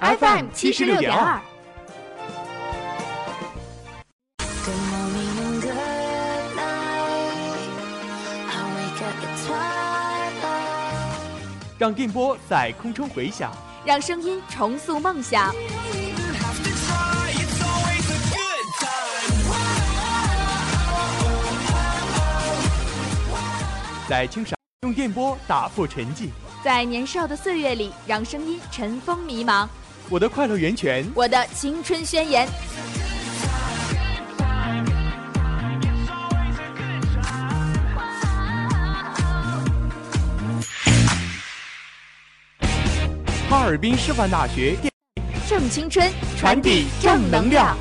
FM 七十六点二。Good morning and good night. I wake up at twilight. 让电波在空中回响，让声音重塑梦想。在清赏用电波打破沉寂。在年少的岁月里，让声音尘封迷茫。我的快乐源泉，我的青春宣言。哈尔滨师范大学电正青春，传递正能量。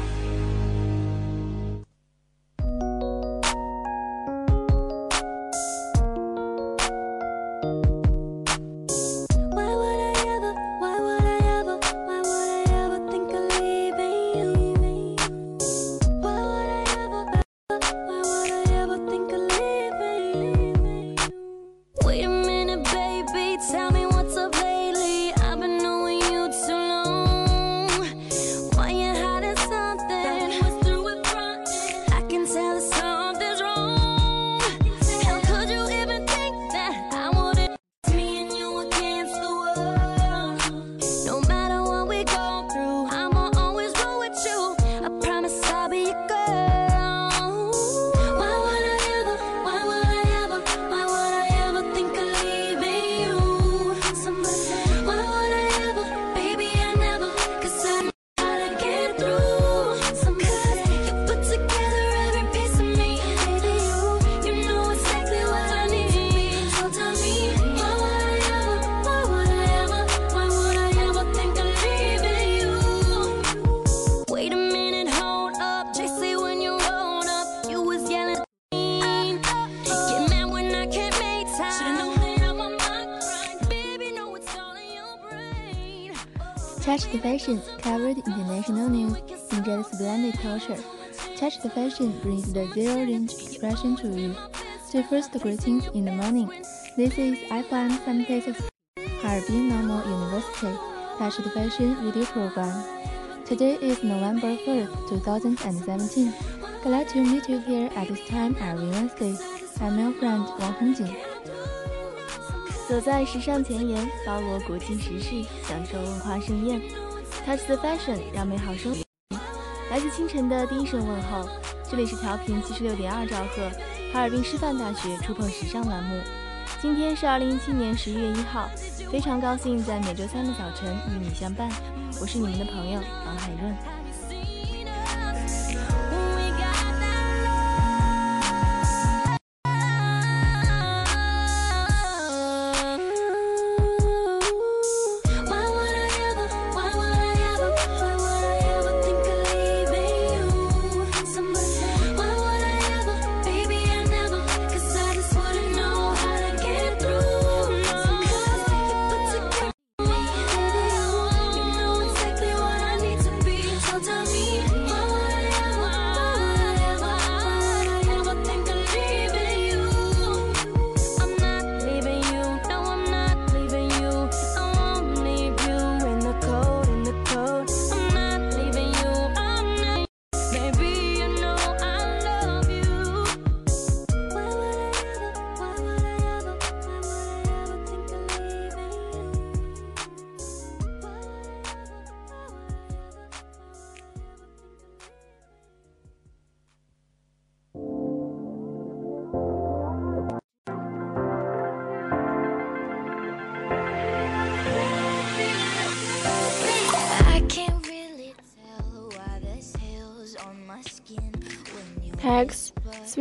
culture. Touch the fashion brings the zero range expression to you. The first greetings in the morning. This is FM 76 Harbin Normal University Touch the Fashion video program. Today is November 1st, 2017. Glad to meet you here at this time every Wednesday. I'm your friend Wang Hongjing. 走在时尚前沿，包罗国际时事，享受文化盛宴。Touch the fashion，让美好生活。 来自清晨的第一声问候，这里是调频七十六点二兆赫，哈尔滨师范大学触碰时尚栏目。今天是二零一七年十一月一号，非常高兴在每周三的早晨与你相伴。我是你们的朋友王海润。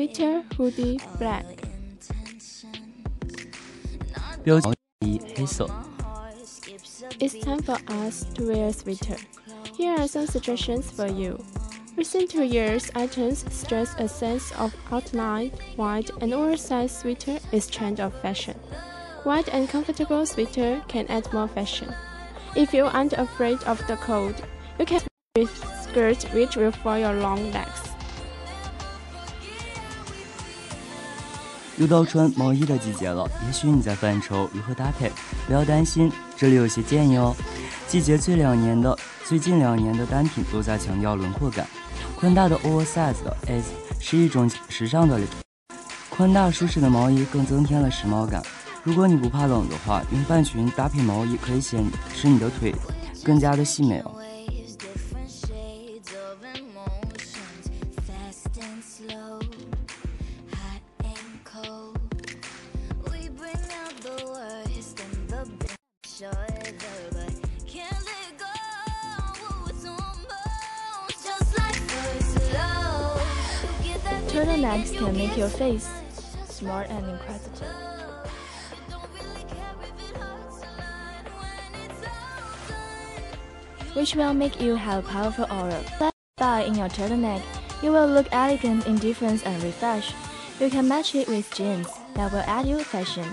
sweater hoodie black 标题一黑色。 It's time for us to wear sweater. Here are some suggestions for you. Recent two years, items stress a sense of outline. Wide and oversized sweater is trend of fashion. Wide and comfortable sweater can add more fashion. If you aren't afraid of the cold, you can with skirt which will for your long legs. 又到穿毛衣的季节了，也许你在犯愁如何搭配，不要担心，这里有些建议哦。季节最两年的最近两年的单品都在强调轮廓感，宽大的 oversize 的 S 是一种时尚的宽大舒适的毛衣更增添了时髦感。如果你不怕冷的话，用半裙搭配毛衣可以显使你的腿更加的细美哦。Turtlenecks can make your face smart and inquisitive. Don't really care if it hurts a lot when it's all done. which will make you have powerful aura. Style in your turtleneck, you will look elegant in difference and refresh. You can match it with jeans that will add you fashion.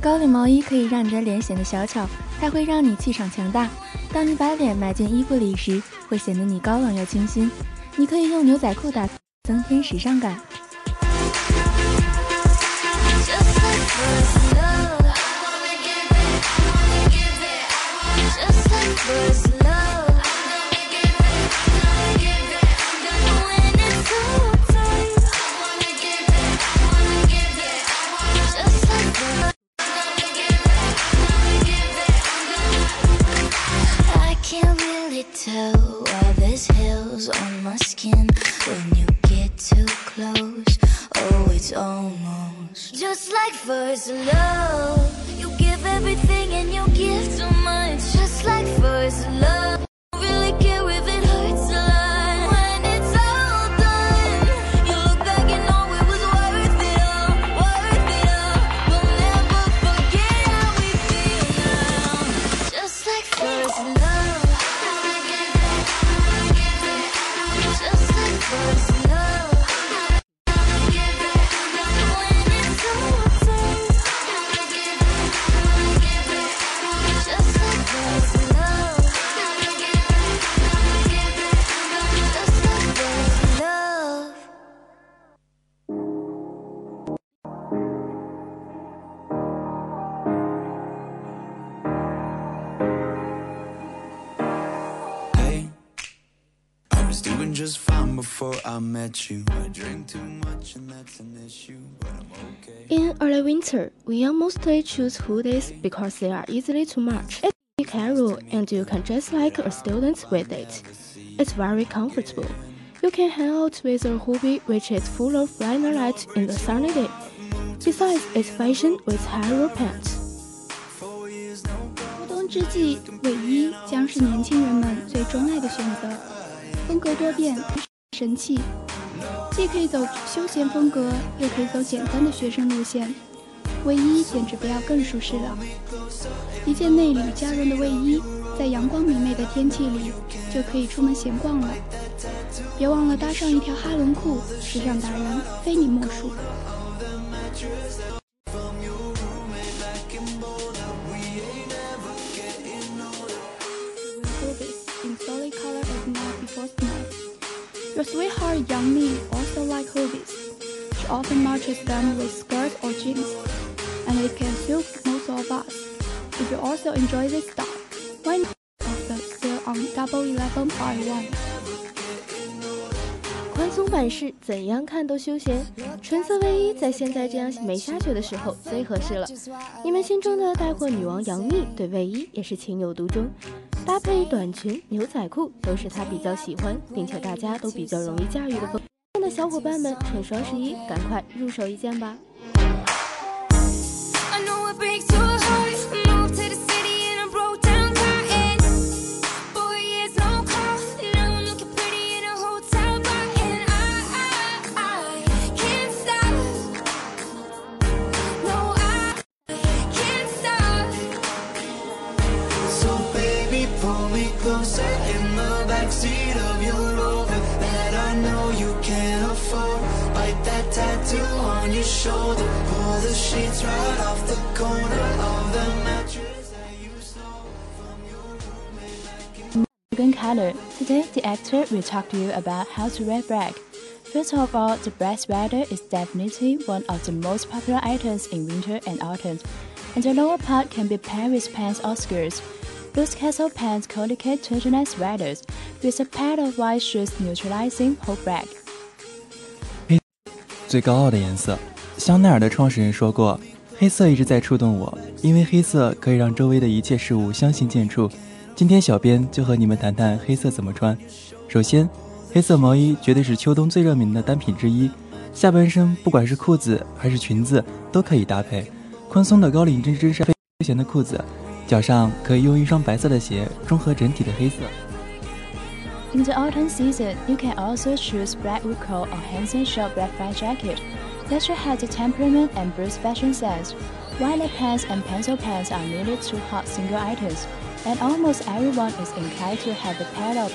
高领毛衣可以让你的脸显得小巧，它会让你气场强大。 当你把脸埋进衣服里时，会显得你高冷又清新。你可以用牛仔裤打增添时尚感。I met you. I drink too much and that's an issue, but I'm okay. In early winter, we young mostly choose hoodies because they are easily to match. It's casual and you can dress like a student with it. It's very comfortable. You can hang out with a hoodie which is full of liner light in the sunny day. Besides, it's fashion with higher pants. 秋冬之际，卫衣将是年轻人们最钟爱的选择，风格多变，神气， 既可以走休闲风格，又可以走简单的学生路线。卫衣简直不要更舒适了，一件内里加绒的卫衣，在阳光明媚的天气里就可以出门闲逛了。别忘了搭上一条哈伦裤，时尚达人非你莫属。Your sweetheart Young Mi also like hoodies. She often matches them with skirts or jeans, and it can suit most of us. If you also enjoy this style, why not also sale on Double Eleven Buy One? 宽松版式，怎样看都休闲。纯色卫衣在现在这样没下雪的时候最合适了。你们心中的带货女王杨幂对卫衣也是情有独钟， 搭配短裙、牛仔裤都是她比较喜欢，并且大家都比较容易驾驭的风。的小伙伴们，趁双十一赶快入手一件吧！sheets right off the corner of the mattress that you stole from your roommate. Morgan Keller. Today, the actor will talk to you about how to wear black. First of all, the black sweater is definitely one of the most popular items in winter and autumn, and the lower part can be paired with pants or skirts. Those castle pants colocate turtleneck sweaters with a pair of white shoes neutralizing whole black. 最高傲的颜色。 香奈儿的创始人说过：“黑色一直在触动我，因为黑色可以让周围的一切事物相形见绌。”今天小编就和你们谈谈黑色怎么穿。首先，黑色毛衣绝对是秋冬最热门的单品之一，下半身不管是裤子还是裙子都可以搭配。宽松的高领针织衫休闲的裤子，脚上可以用一双白色的鞋中和整体的黑色。In the autumn season, you can also choose black wool coat or handsome short black fly jacket. That should have the temperament and Bruce fashion sense. Wide pants and pencil pants are merely two hot single items, and almost everyone is inclined to have a pair of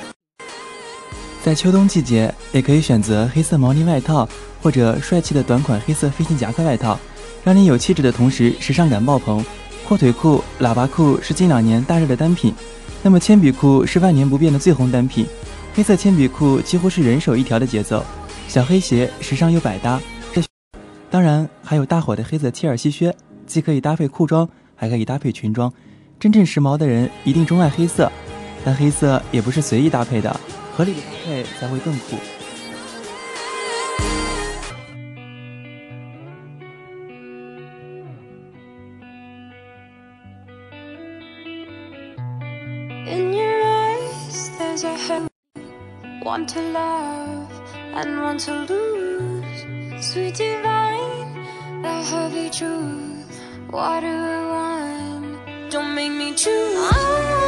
在秋冬季节，也可以选择黑色毛呢外套或者帅气的短款黑色飞行夹克外套，让你有气质的同时时尚感爆棚。阔腿裤、喇叭裤是近两年大热的单品，那么铅笔裤是万年不变的最红单品。黑色铅笔裤几乎是人手一条的节奏，小黑鞋时尚又百搭。当然还有大火的黑色切尔西靴，既可以搭配裤装，还可以搭配裙装。真正时髦的人一定钟爱黑色，但黑色也不是随意搭配的，合理的搭配才会更酷。In your eyes, there's a hell. One to love and one to lose. Sweet divine, the heavy truth. I want? Don't make me choose.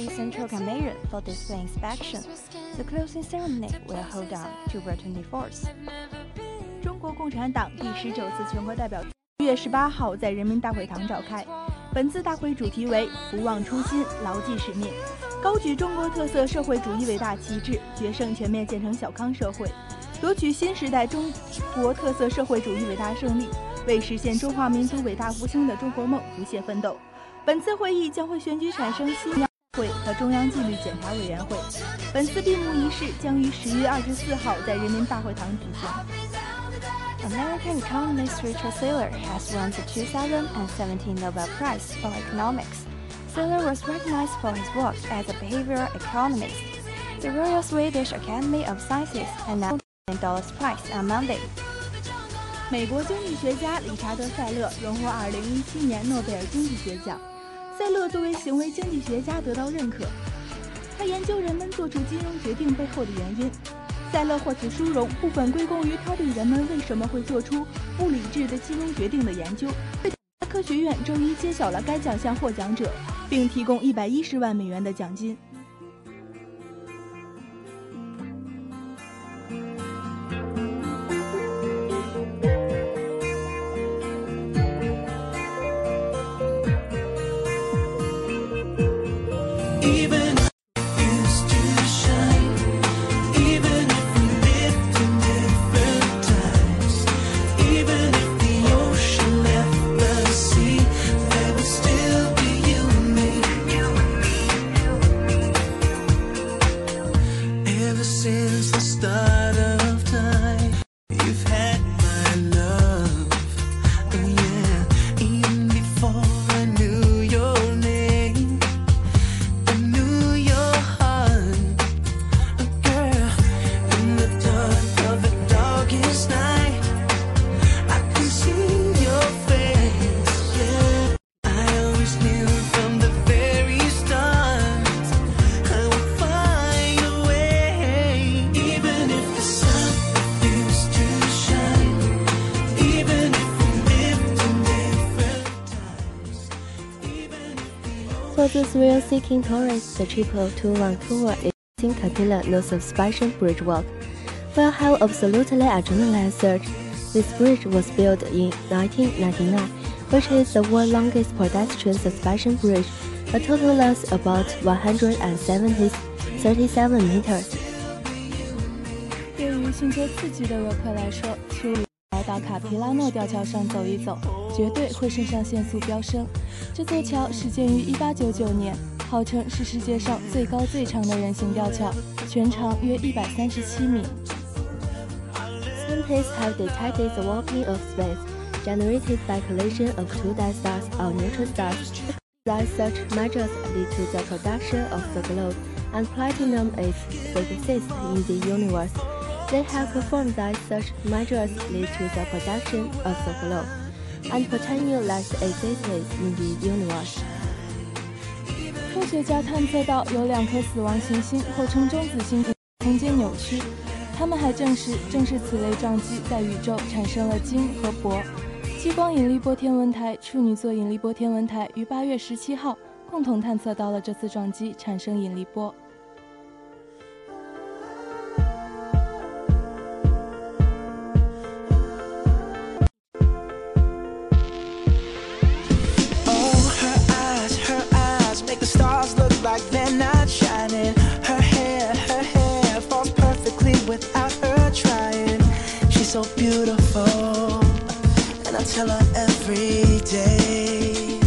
Central Commission for display inspection. The closing ceremony will hold on October 24th. 中国共产党第十九次全国代表一月十八号在人民大会堂召开。本次大会主题为“不忘初心，牢记使命”，高举中国特色社会主义伟大旗帜，决胜全面建成小康社会，夺取新时代中国特色社会主义伟大胜利，为实现中华民族伟大复兴的中国梦不懈奋斗。本次会议将会选举产生新会和中央纪律检查委员会。本次闭幕仪式将于十月二十四号在人民大会堂举行。 American economist Richard Thaler has won the 2017 Nobel Prize for Economics. Thaler was recognized for his work as a behavioral economist. The Royal Swedish Academy of Sciences announced the Dollars Prize on Monday. 美国经济学家理查德·塞勒荣获2017年诺贝尔经济学奖。 塞勒作为行为经济学家得到认可，他研究人们做出金融决定背后的原因。塞勒获此殊荣部分归功于他对人们为什么会做出不理智的金融决定的研究。科学院周一揭晓了该奖项获奖者，并提供一百一十万美元的奖金。the thrill-seeking tourist, the triple two-run tour is in Catilla no suspension bridge walk. For a hell absolutely adrenaline surge, this bridge was built in 1999, which is the world's longest pedestrian suspension bridge, a total length about 137 meters. 对于寻求刺激的游客来说，去来到卡皮拉诺吊桥上走一走， 绝对会肾上腺素飙升。这座桥始建于1899年，号称是世界上最高最长的人行吊桥，全长约137米。 Scientists have detected the warping of space generated by collision of two dead stars or neutron stars. That such measures lead to the production of the globe, and platinum is physicist in the universe. They have performed that such measures lead to the production of the globe, And plutonium that existed in the universe. 科学家探测到有两颗死亡行星或称中子星空间扭曲，他们还证实，正是此类撞击在宇宙产生了金和铂。激光引力波天文台、处女座引力波天文台于八月十七号共同探测到了这次撞击产生引力波。Beautiful, and I tell her every day.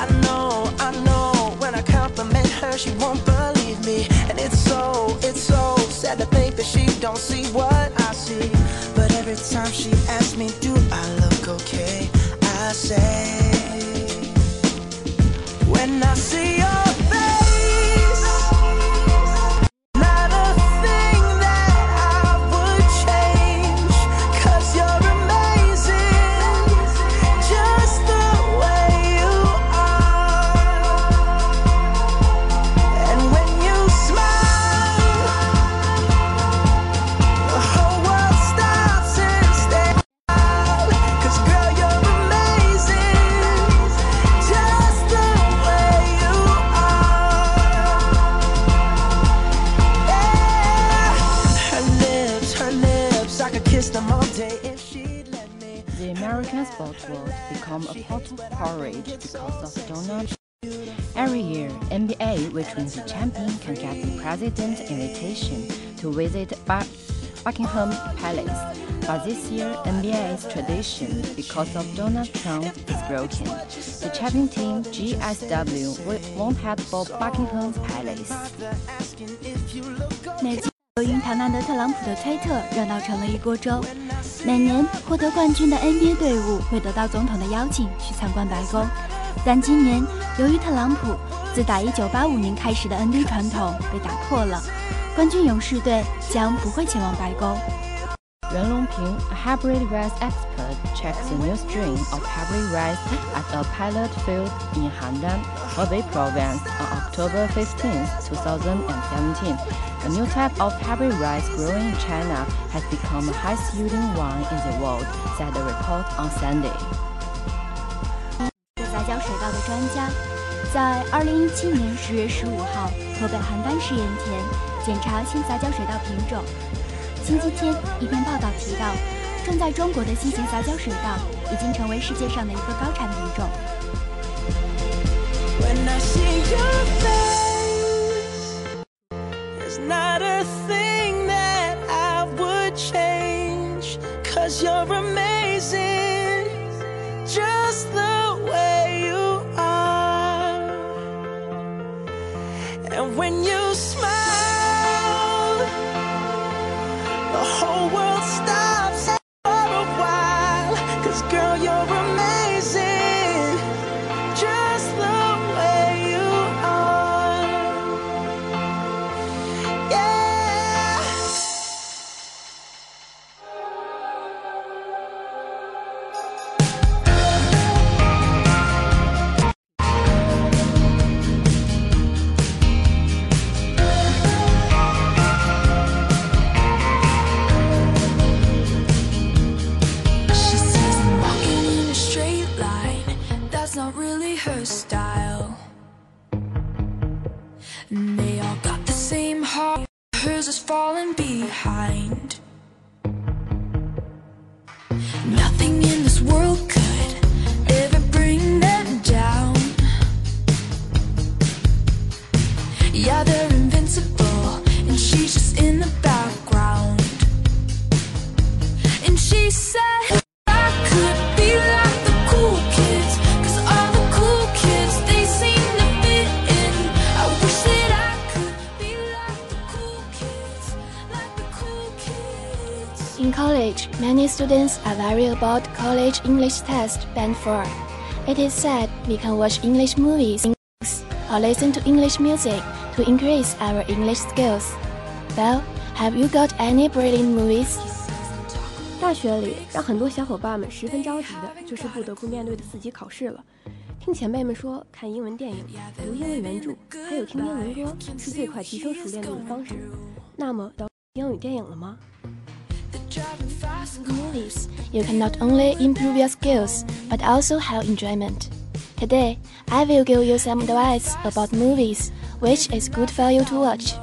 I know, I know, when I compliment her, she won't because of Donald Trump, is broken. The champion team, GSW, won't head for Buckingham Palace. 美籍由于唐纳德·特朗普的推特热闹成了一锅粥。每年获得冠军的 NBA 队伍会得到总统的邀请去参观白宫，但今年由于特朗普自打1985年开始的 NBA 传统被打破了，冠军勇士队将不会前往白宫。Ren Longping, a hybrid rice expert, checks the new strain of hybrid rice at a pilot field in Handan, Hebei province on October 15, 2017. A new type of hybrid rice growing in China has become the highest yielding one in the world, said the report on Sunday. 杂交水稻的专家在2017年10月15号河北邯郸试验田检查新杂交水稻品种。 星期天，一篇报道提到，种在中国的新型杂交水稻已经成为世界上的一个高产品种。When I see your face, the whole world students are worried about college English test band 4. It is said we can watch English movies or listen to English music to increase our English skills. Well, have you got any brilliant movies? 大学里让很多小伙伴们十分着急的就是不得不面对的四级考试了。听前辈们说，看英文电影、读英文原着，还有听英文歌是最快提升熟练度的方式。那么，到英语电影了吗？ movies, you can not only improve your skills, but also have enjoyment. Today, I will give you some advice about movies, which is good for you to watch.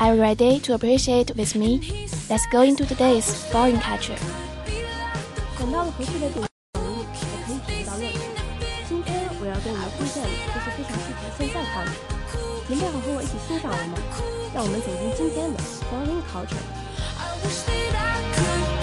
Are you ready to appreciate with me? Let's go into today's foreign culture. 等到了合适的电影，也可以体会到乐趣。今天我要对你们推荐的就是非常适合现在看的。准备好和我一起欣赏了吗？让我们走进今天的 foreign culture。 Wish that I could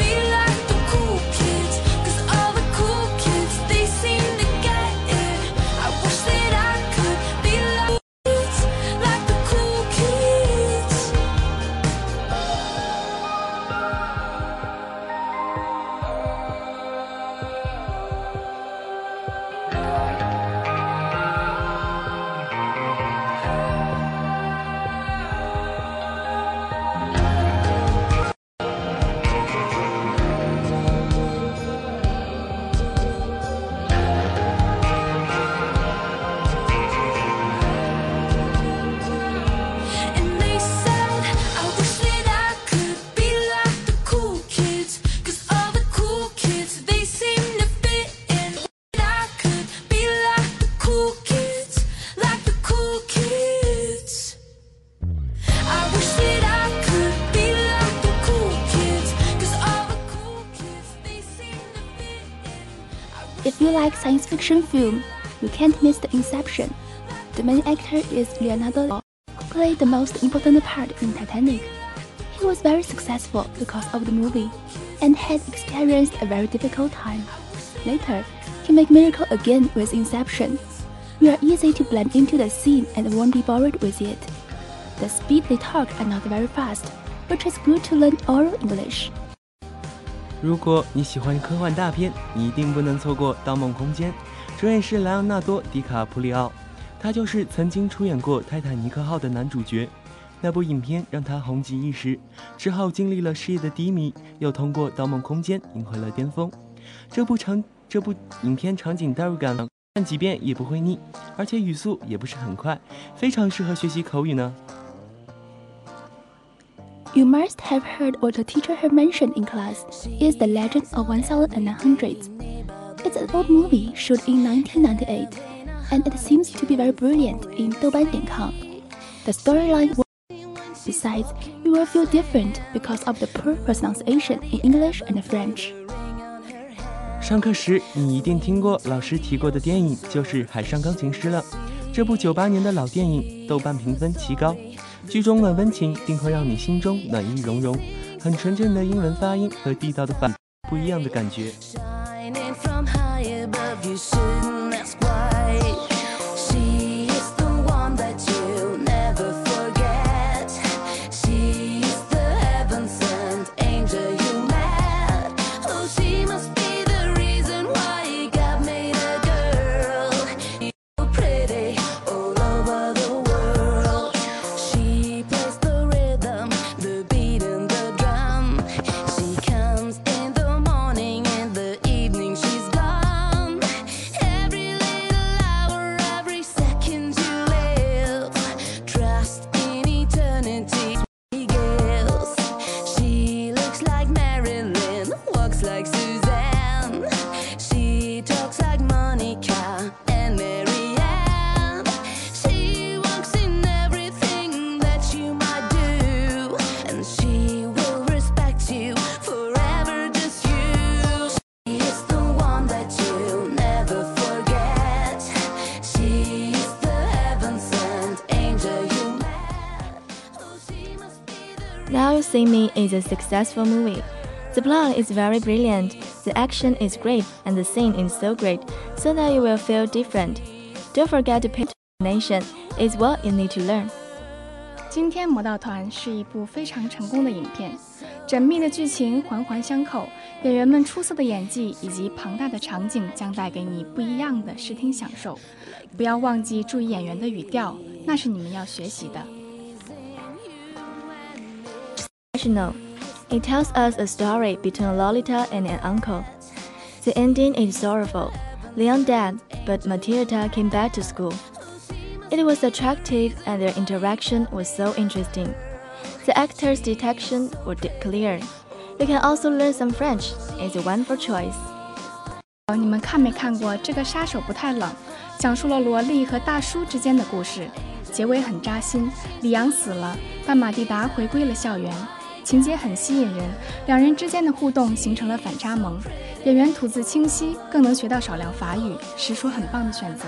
science fiction film, you can't miss the Inception. The main actor is Leonardo, who played the most important part in Titanic. He was very successful because of the movie, and had experienced a very difficult time. Later, he made miracle again with Inception. You are easy to blend into the scene and won't be bored with it. The speed they talk are not very fast, which is good to learn oral English. 如果你喜欢科幻大片，你一定不能错过《盗梦空间》。 主演是莱昂纳多·迪卡普里奥，他就是曾经出演过《泰坦尼克号》的男主角。那部影片让他红极一时，之后经历了事业的低迷，又通过《盗梦空间》赢回了巅峰。这部场这部影片场景代入感看几遍也不会腻，而且语速也不是很快，非常适合学习口语呢。You must have heard what the teacher had mentioned in class is The Legend of 1900. It's an old movie shot in 1998, and it seems to be very brilliant in Douban.com. The storyline Besides, you will feel different because of the poor pronunciation in English and French. 上课时，你一定听过老师提过的电影就是《海上钢琴师》了。这部九八年的老电影，豆瓣评分奇高，剧中暖温情定会让你心中暖意融融。很纯正的英文发音和地道的反不一样的感觉。 a successful movie. The plot is very brilliant, the action is great, and the scene is so great, so that you will feel different. Don't forget to pay attention, is what you need to learn. 今天魔盗团是一部非常成功的影片，缜密的剧情环环相扣，演员们出色的演技以及庞大的场景将带给你不一样的视听享受。不要忘记注意演员的语调，那是你们要学习的。 Professional. It tells us a story between Lolita and an uncle. The ending is sorrowful. Leon died, but Matilda came back to school. It was attractive and their interaction was so interesting. The actors' detection were de- clear. You can also learn some French. It's a wonderful choice. 你们看没看过这个杀手不太冷？讲述了萝莉和大叔之间的故事，结尾很扎心。里昂死了，但马蒂达回归了校园， 情节很吸引人，两人之间的互动形成了反差萌。演员吐字清晰，更能学到少量法语，实属很棒的选择。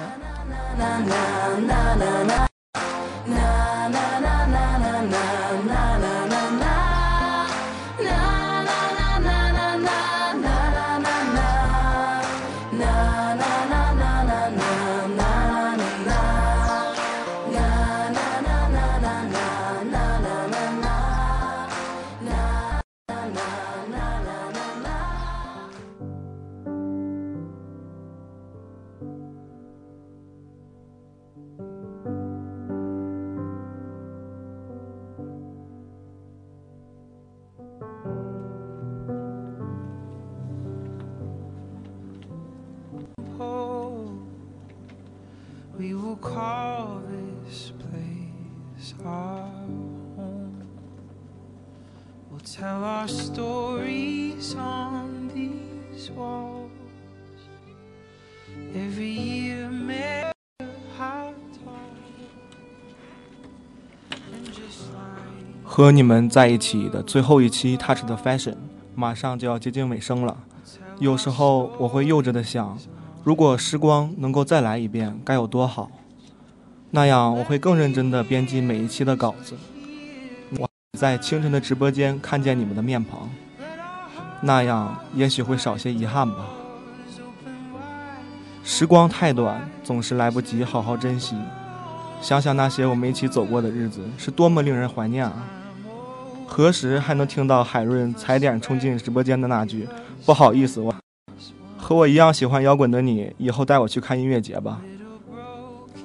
Call this place our home. We'll tell our stories on these walls. Every year, measure how tall. And just like 和你们在一起的最后一期《Touch the Fashion》马上就要接近尾声了。有时候我会幼稚的想，如果时光能够再来一遍，该有多好。那样我会更认真的编辑每一期的稿子。我在清晨的直播间看见你们的面庞，那样也许会少些遗憾吧。时光太短，总是来不及好好珍惜。想想那些我们一起走过的日子，是多么令人怀念啊！何时还能听到海润踩点冲进直播间的那句“不好意思，我和我一样喜欢摇滚的你，以后带我去看音乐节吧。”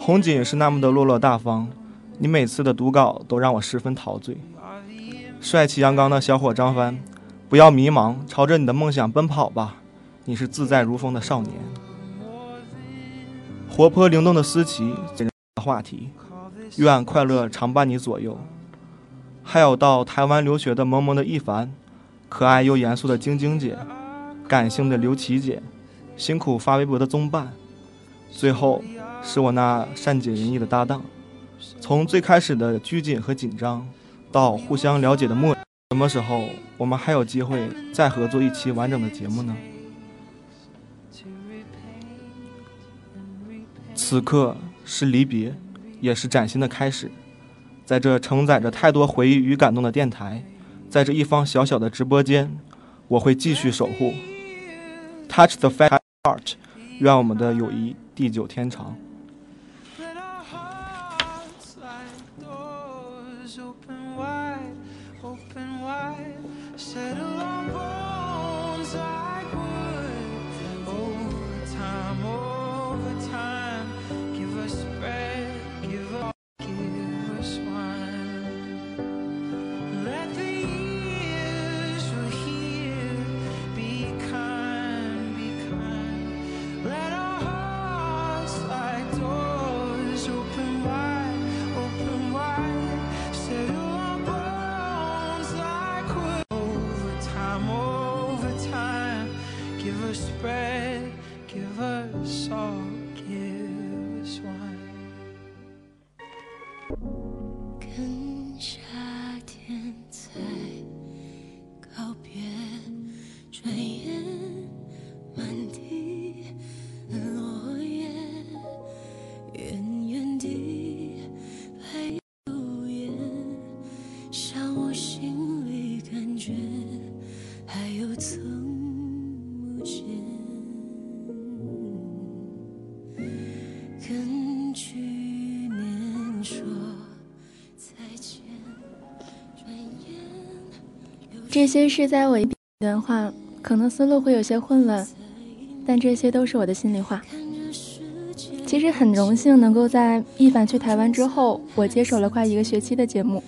红锦是那么的落落大方，你每次的读稿都让我十分陶醉。帅气阳刚的小伙张帆，不要迷茫，朝着你的梦想奔跑吧，你是自在如风的少年。活泼灵动的思琪，话题，愿快乐常伴你左右。还有到台湾留学的萌萌的一凡，可爱又严肃的晶晶姐，感性的刘琦姐，辛苦发微博的宗伴，最后是我那善解人意的搭档。从最开始的拘谨和紧张，到互相了解的默，什么时候我们还有机会再合作一期完整的节目呢？此刻是离别，也是崭新的开始。在这承载着太多回忆与感动的电台，在这一方小小的直播间，我会继续守护。Touch the fat heart，愿我们的友谊地久天长。这些是在我一段话，可能思路会有些混乱，但这些都是我的心里话。其实很荣幸能够在一凡去台湾之后，我接手了快一个学期的节目。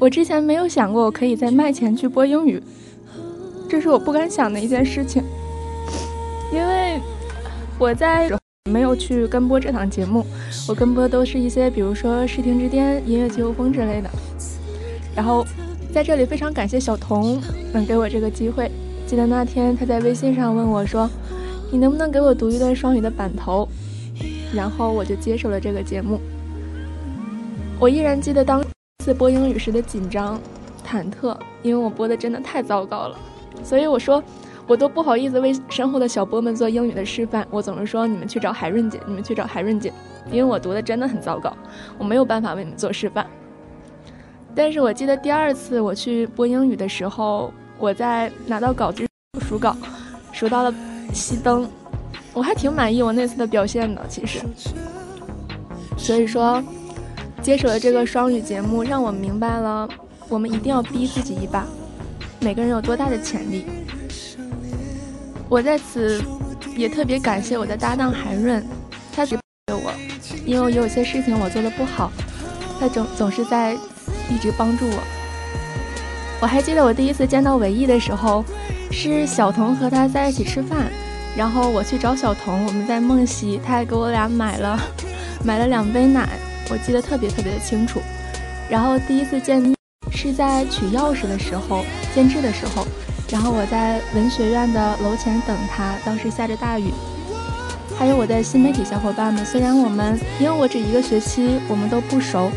我之前没有想过我可以在麦前去播英语，这是我不敢想的一件事情，因为我在没有去跟播这档节目，我跟播都是一些比如说《视听之巅》《音乐季风》之类的。然后在这里非常感谢小童能给我这个机会。记得那天他在微信上问我说：“你能不能给我读一段双语的版头？”然后我就接受了这个节目。我依然记得当次播英语时的紧张、忐忑，因为我播的真的太糟糕了，所以我说我都不好意思为身后的小波们做英语的示范。我总是说你们去找海润姐，你们去找海润姐，因为我读的真的很糟糕，我没有办法为你们做示范。但是我记得第二次我去播英语的时候，我在拿到稿子数稿，数到了熄灯。我还挺满意我那次的表现的，其实。所以说，接手了这个双语节目，让我明白了，我们一定要逼自己一把，每个人有多大的潜力。我在此也特别感谢我的搭档韩润，他给我，因为有些事情我做的不好，他总总是在一直帮助我。我还记得我第一次见到韦毅的时候，是小童和他在一起吃饭。然后我去找小童，我们在梦溪，他还给我俩买了 买了两杯奶，我记得特别特别的清楚。然后第一次见是在取钥匙的时候，监制的时候，然后我在文学院的楼前等他，当时下着大雨。还有我的新媒体小伙伴们，虽然我们因为我只一个学期，我们都不熟，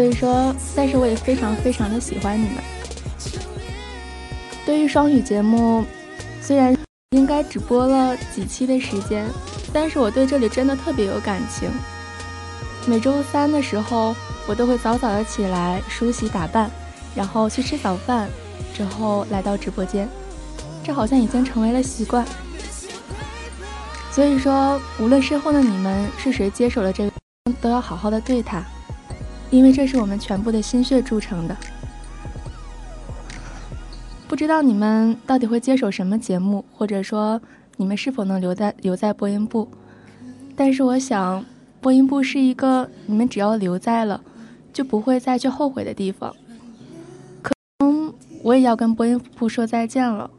所以说，但是我也非常非常的喜欢你们。对于双语节目，虽然。应该只播了几期的时间，但是我对这里真的特别有感情。每周三的时候，我都会早早的起来梳洗打扮，然后去吃早饭，之后来到直播间。这好像已经成为了习惯。所以说，无论身后的你们是谁接手了这个，都要好好的对他，因为这是我们全部的心血铸成的。不知道你们到底会接手什么节目，或者说你们是否能留在留在播音部？但是我想，播音部是一个你们只要留在了，就不会再去后悔的地方。可能我也要跟播音部说再见了，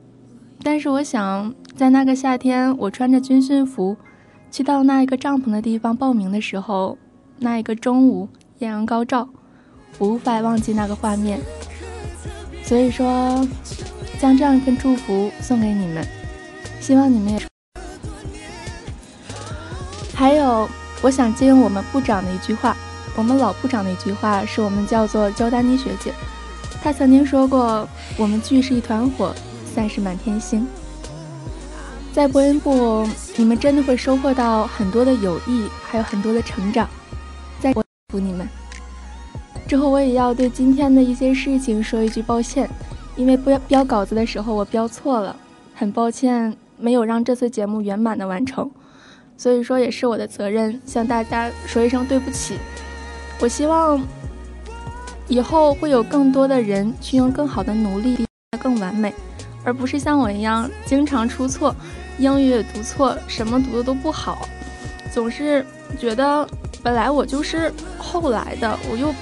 但是我想，在那个夏天，我穿着军训服，去到那一个帐篷的地方报名的时候，那一个中午艳阳高照，无法忘记那个画面。所以说，将这样一份祝福送给你们，希望你们也。还有，我想借用我们部长的一句话，我们老部长的一句话，是我们叫做焦丹妮学姐，她曾经说过：“我们聚是一团火，散是满天星。”在播音部，你们真的会收获到很多的友谊，还有很多的成长。在祝你们。之后我也要对今天的一些事情说一句抱歉，因为标标稿子的时候我标错了，很抱歉没有让这次节目圆满的完成，所以说也是我的责任，向大家说一声对不起。我希望以后会有更多的人去用更好的努力更完美，而不是像我一样经常出错，英语也读错，什么读的都不好，总是觉得本来我就是后来的，我又。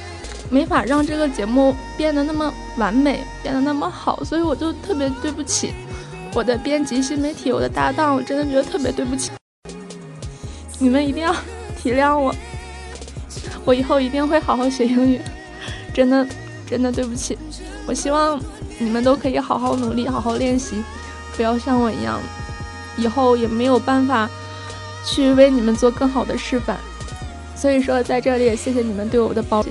没法让这个节目变得那么完美，变得那么好，所以我就特别对不起我的编辑、新媒体、我的搭档，我真的觉得特别对不起。你们一定要 体谅我，我以后一定会好好学英语。真的，真的对不起。我希望你们都可以好好努力，好好练习，不要像我一样，以后也没有办法去为你们做更好的示范。所以说，在这里也谢谢你们对我的包。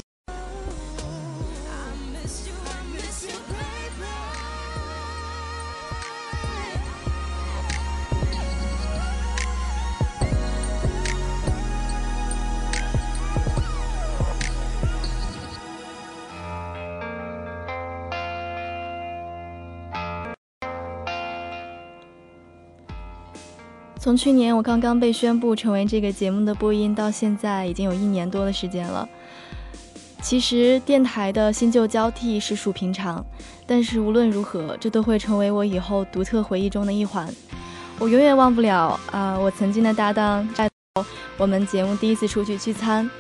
从去年我刚刚被宣布成为这个节目的播音，到现在已经有一年多的时间了。其实电台的新旧交替实属平常，但是无论如何，这都会成为我以后独特回忆中的一环。我永远忘不了啊、我曾经的搭档在我们节目第一次出去聚餐，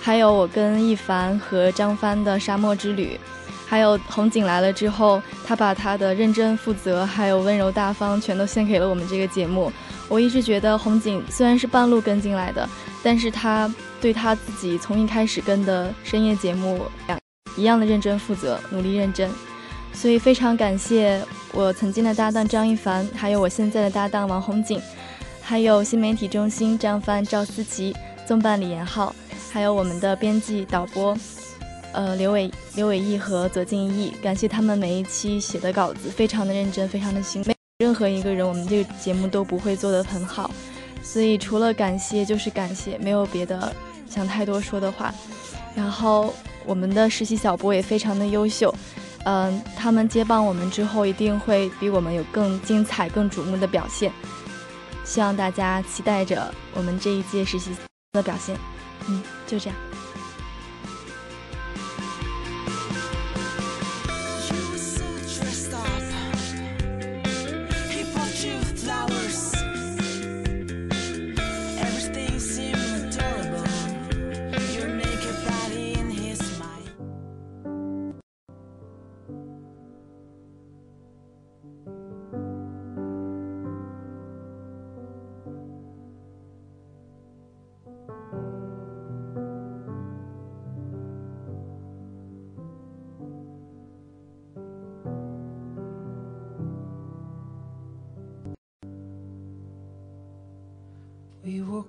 还有我跟一凡和张帆的沙漠之旅，还有红景来了之后，他把他的认真负责还有温柔大方全都献给了我们这个节目。我一直觉得红警虽然是半路跟进来的，但是他对他自己从一开始跟的深夜节目一样的认真负责，努力认真。所以非常感谢我曾经的搭档张一凡，还有我现在的搭档王红景，还有新媒体中心张帆、赵思琪，纵办李延浩，还有我们的编辑导播，呃刘伟刘伟毅和左敬义，感谢他们每一期写的稿子非常的认真，非常的辛苦。任何一个人，我们这个节目都不会做得很好，所以除了感谢就是感谢，没有别的想太多说的话。然后我们的实习小波也非常的优秀，嗯、他们接棒我们之后，一定会比我们有更精彩、更瞩目的表现。希望大家期待着我们这一届实习的表现。嗯，就这样。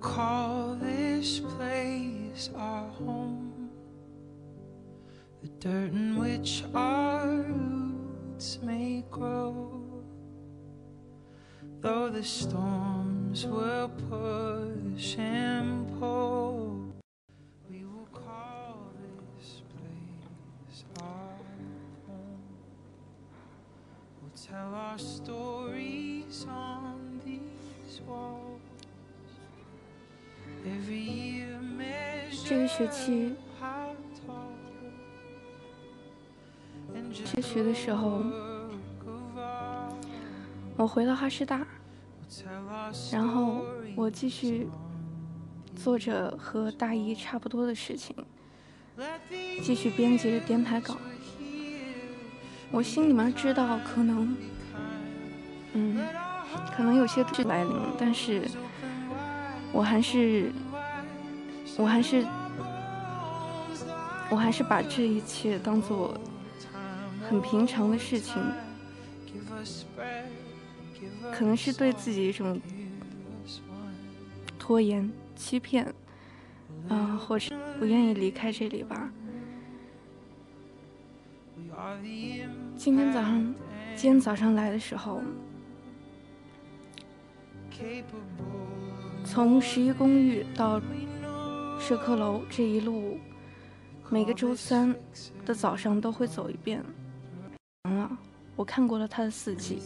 Call this place our home. The dirt in which our roots may grow. Though the storms will push and 期 how tall 开学的时候，我回了哈师大，然后我继续做着和大一差不多的事情，继续编辑着电台稿。我心里面知道，可能，嗯，可能有些事来临，但是我还是，我还是，我还是把这一切当做很平常的事情，可能是对自己一种拖延、欺骗，啊、或者不愿意离开这里吧。今天早上，今天早上来的时候，从十一公寓到社科楼这一路，每个周三的早上都会走一遍。完了，我看过了它的四季，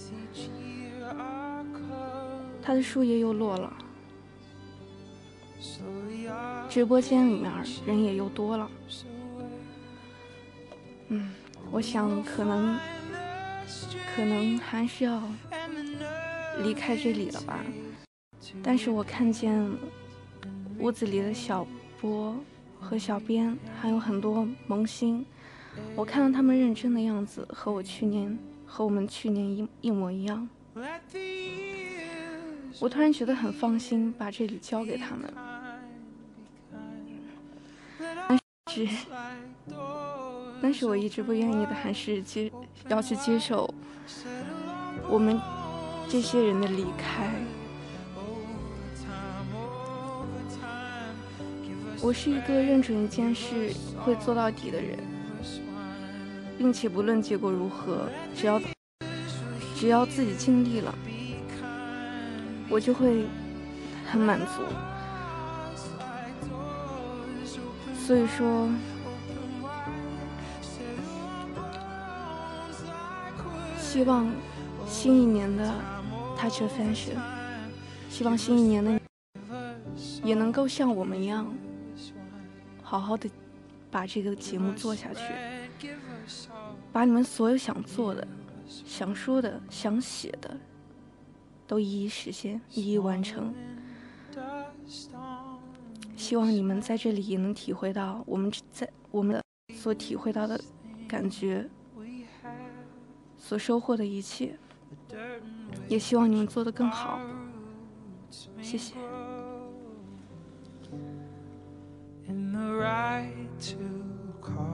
它的树叶又落了，直播间里面人也又多了。嗯，我想可能，可能还是要离开这里了吧。但是我看见屋子里的小波和小编，还有很多萌新，我看到他们认真的样子，和我去年和我们去年一一模一样。我突然觉得很放心，把这里交给他们。但是，但是我一直不愿意的，还是接要去接受我们这些人的离开。我是一个认准一件事会做到底的人，并且不论结果如何，只要只要自己尽力了，我就会很满足。所以说，希望新一年的 Touch Fashion，希望新一年的你也能够像我们一样，好好的把这个节目做下去，把你们所有想做的、想说的、想写的，都一一实现，一一完成。希望你们在这里也能体会到我们在我们的所体会到的感觉，所收获的一切。也希望你们做得更好。谢谢。Right to call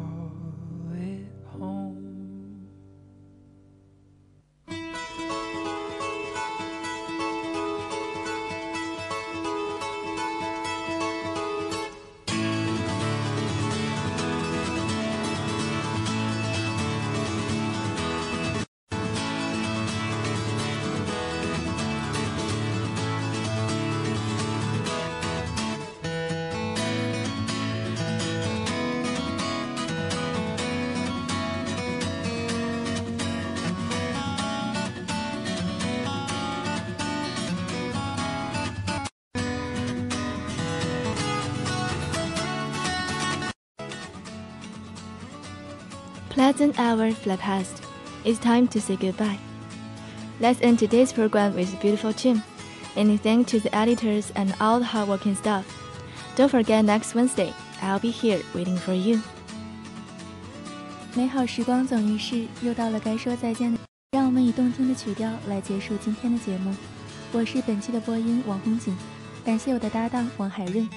Pleasant hours fly past. It's time to say goodbye. Let's end today's program with a beautiful tune. And thanks to the editors and all the hardworking staff. Don't forget next Wednesday, I'll be here waiting for you. 美好时光总于逝，又到了该说再见的，让我们以动听的曲调来结束今天的节目。我是本期的播音王红锦，感谢我的搭档王海润，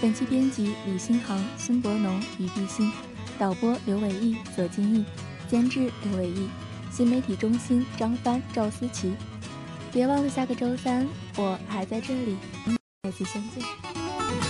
本期编辑李新航、孙博农、于碧欣， 导播刘伟毅、左金毅，监制刘伟毅，新媒体中心张帆、赵思琪。别忘了下个周三我还在这里，再次相见。